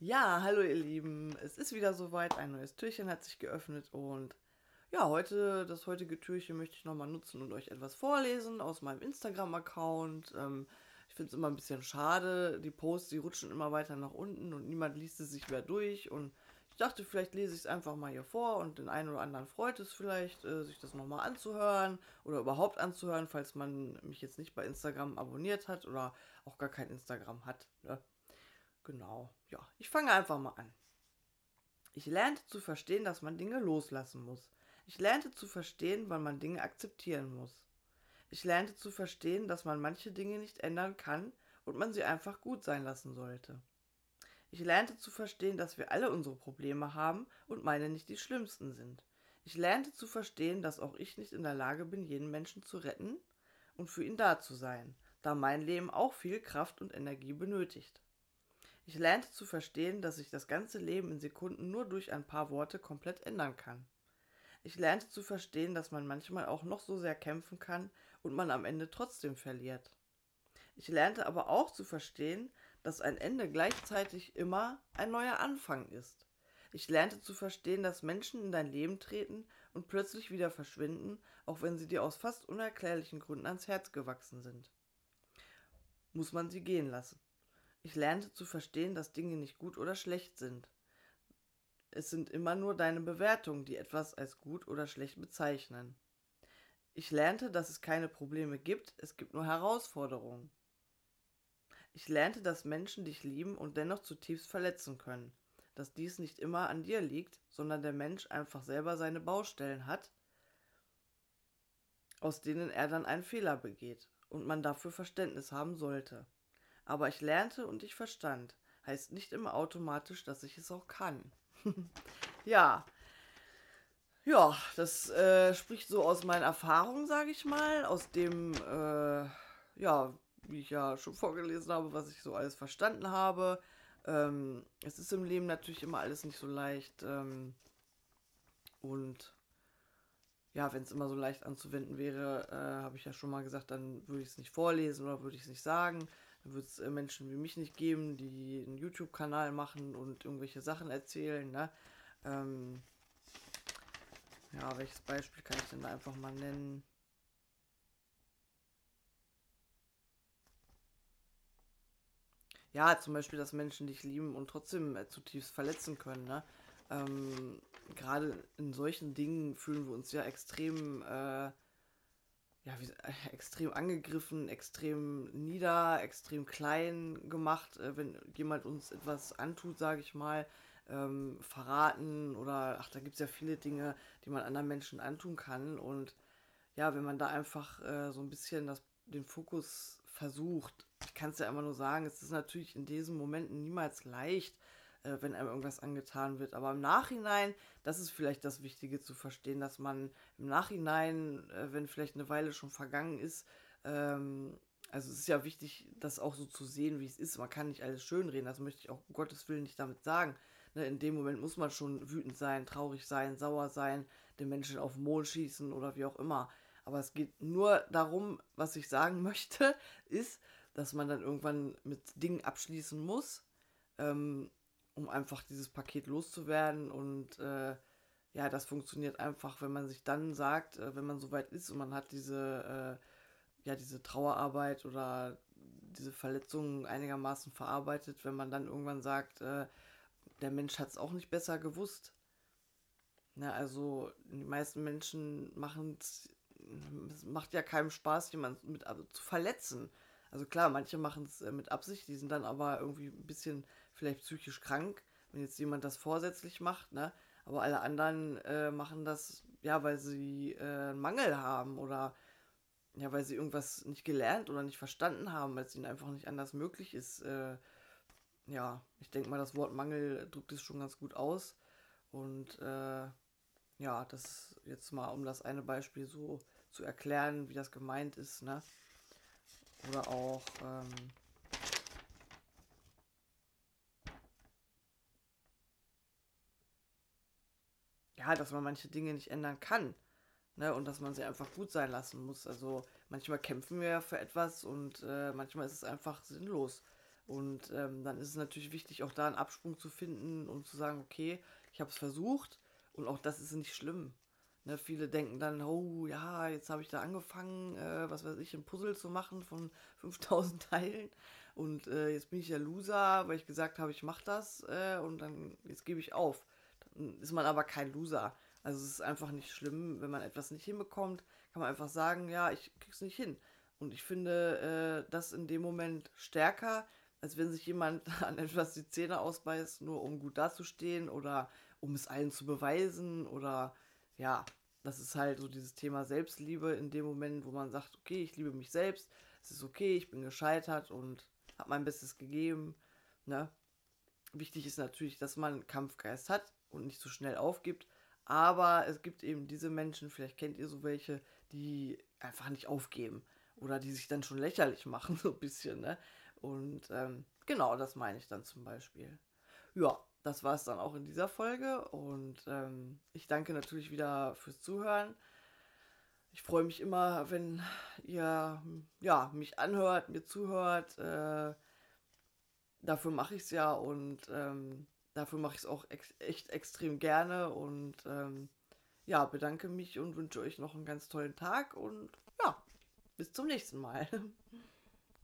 Ja, hallo ihr Lieben. Es ist wieder soweit. Ein neues Türchen hat sich geöffnet und ja, heute, das heutige Türchen möchte ich nochmal nutzen und euch etwas vorlesen aus meinem Instagram-Account. Ähm, ich finde es immer ein bisschen schade. Die Posts, die rutschen immer weiter nach unten und niemand liest es sich mehr durch. Und ich dachte, vielleicht lese ich es einfach mal hier vor und den einen oder anderen freut es vielleicht, äh, sich das nochmal anzuhören oder überhaupt anzuhören, falls man mich jetzt nicht bei Instagram abonniert hat oder auch gar kein Instagram hat. Ne? Genau, ja, ich fange einfach mal an. Ich lernte zu verstehen, dass man Dinge loslassen muss. Ich lernte zu verstehen, wann man Dinge akzeptieren muss. Ich lernte zu verstehen, dass man manche Dinge nicht ändern kann und man sie einfach gut sein lassen sollte. Ich lernte zu verstehen, dass wir alle unsere Probleme haben und meine nicht die schlimmsten sind. Ich lernte zu verstehen, dass auch ich nicht in der Lage bin, jeden Menschen zu retten und für ihn da zu sein, da mein Leben auch viel Kraft und Energie benötigt. Ich lernte zu verstehen, dass sich das ganze Leben in Sekunden nur durch ein paar Worte komplett ändern kann. Ich lernte zu verstehen, dass man manchmal auch noch so sehr kämpfen kann und man am Ende trotzdem verliert. Ich lernte aber auch zu verstehen, dass ein Ende gleichzeitig immer ein neuer Anfang ist. Ich lernte zu verstehen, dass Menschen in dein Leben treten und plötzlich wieder verschwinden, auch wenn sie dir aus fast unerklärlichen Gründen ans Herz gewachsen sind. Muss man sie gehen lassen. Ich lernte zu verstehen, dass Dinge nicht gut oder schlecht sind. Es sind immer nur deine Bewertungen, die etwas als gut oder schlecht bezeichnen. Ich lernte, dass es keine Probleme gibt, es gibt nur Herausforderungen. Ich lernte, dass Menschen dich lieben und dennoch zutiefst verletzen können, dass dies nicht immer an dir liegt, sondern der Mensch einfach selber seine Baustellen hat, aus denen er dann einen Fehler begeht und man dafür Verständnis haben sollte. Aber ich lernte und ich verstand. Heißt nicht immer automatisch, dass ich es auch kann. ja. Ja, das äh, spricht so aus meinen Erfahrungen, sage ich mal, aus dem, äh, ja, wie ich ja schon vorgelesen habe, was ich so alles verstanden habe. Ähm, es ist im Leben natürlich immer alles nicht so leicht. Ähm, und ja, wenn es immer so leicht anzuwenden wäre, äh, habe ich ja schon mal gesagt, dann würde ich es nicht vorlesen oder würde ich es nicht sagen. Wird es äh, Menschen wie mich nicht geben, die einen YouTube-Kanal machen und irgendwelche Sachen erzählen. Ne? Ähm, ja, welches Beispiel kann ich denn da einfach mal nennen? Ja, zum Beispiel, dass Menschen dich lieben und trotzdem äh, zutiefst verletzen können. Ne? Ähm, Gerade in solchen Dingen fühlen wir uns ja extrem äh, ja, wie, äh, extrem angegriffen, extrem nieder, extrem klein gemacht, äh, wenn jemand uns etwas antut, sage ich mal, ähm, verraten oder ach, da gibt es ja viele Dinge, die man anderen Menschen antun kann. Und ja, wenn man da einfach äh, so ein bisschen das, den Fokus versucht, ich kann es ja immer nur sagen, es ist natürlich in diesen Momenten niemals leicht, äh, wenn einem irgendwas angetan wird. Aber im Nachhinein, das ist vielleicht das Wichtige zu verstehen, dass man im Nachhinein, äh, wenn vielleicht eine Weile schon vergangen ist, ähm, also es ist ja wichtig, das auch so zu sehen, wie es ist. Man kann nicht alles schönreden, das möchte ich auch um Gottes Willen nicht damit sagen. Ne, in dem Moment muss man schon wütend sein, traurig sein, sauer sein, den Menschen auf den Mond schießen oder wie auch immer. Aber es geht nur darum, was ich sagen möchte, ist, dass man dann irgendwann mit Dingen abschließen muss, ähm, um einfach dieses Paket loszuwerden. Und äh, ja, das funktioniert einfach, wenn man sich dann sagt, äh, wenn man soweit ist und man hat diese, äh, ja, diese Trauerarbeit oder diese Verletzungen einigermaßen verarbeitet, wenn man dann irgendwann sagt, äh, der Mensch hat es auch nicht besser gewusst. Na, also die meisten Menschen machen es, macht ja keinem Spaß, jemanden mit also, zu verletzen. Also klar, manche machen es äh, mit Absicht, die sind dann aber irgendwie ein bisschen vielleicht psychisch krank, wenn jetzt jemand das vorsätzlich macht, ne? Aber alle anderen äh, machen das, ja, weil sie äh, einen Mangel haben oder ja, weil sie irgendwas nicht gelernt oder nicht verstanden haben, weil es ihnen einfach nicht anders möglich ist. Äh, ja, ich denke mal, das Wort Mangel drückt es schon ganz gut aus. Und äh, ja, das jetzt mal, um das eine Beispiel so zu erklären, wie das gemeint ist, ne? Oder auch, ähm, ja, dass man manche Dinge nicht ändern kann. Ne, und dass man sie einfach gut sein lassen muss. Also manchmal kämpfen wir ja für etwas und äh, manchmal ist es einfach sinnlos. Und ähm, dann ist es natürlich wichtig, auch da einen Absprung zu finden und zu sagen, okay, ich habe es versucht und auch das ist nicht schlimm. Ne, viele denken dann, oh ja, jetzt habe ich da angefangen, äh, was weiß ich, ein Puzzle zu machen von 5000 Teilen und äh, jetzt bin ich ja Loser, weil ich gesagt habe, ich mache das äh, und dann jetzt gebe ich auf. Dann ist man aber kein Loser. Also es ist einfach nicht schlimm, wenn man etwas nicht hinbekommt, kann man einfach sagen, ja, ich krieg's nicht hin. Und ich finde äh, das in dem Moment stärker, als wenn sich jemand an etwas die Zähne ausbeißt, nur um gut dazustehen oder um es allen zu beweisen oder ja, das ist halt so dieses Thema Selbstliebe in dem Moment, wo man sagt, okay, ich liebe mich selbst, es ist okay, ich bin gescheitert und habe mein Bestes gegeben. Ne? Wichtig ist natürlich, dass man Kampfgeist hat und nicht so schnell aufgibt. Aber es gibt eben diese Menschen, vielleicht kennt ihr so welche, die einfach nicht aufgeben oder die sich dann schon lächerlich machen, so ein bisschen. Ne? Und ähm, genau, das meine ich dann zum Beispiel. Ja, das war es dann auch in dieser Folge und ähm, ich danke natürlich wieder fürs Zuhören. Ich freue mich immer, wenn ihr ja, mich anhört, mir zuhört. Äh, dafür mache ich es ja und ähm, dafür mache ich es auch ex echt extrem gerne und ähm, ja, bedanke mich und wünsche euch noch einen ganz tollen Tag und ja, bis zum nächsten Mal.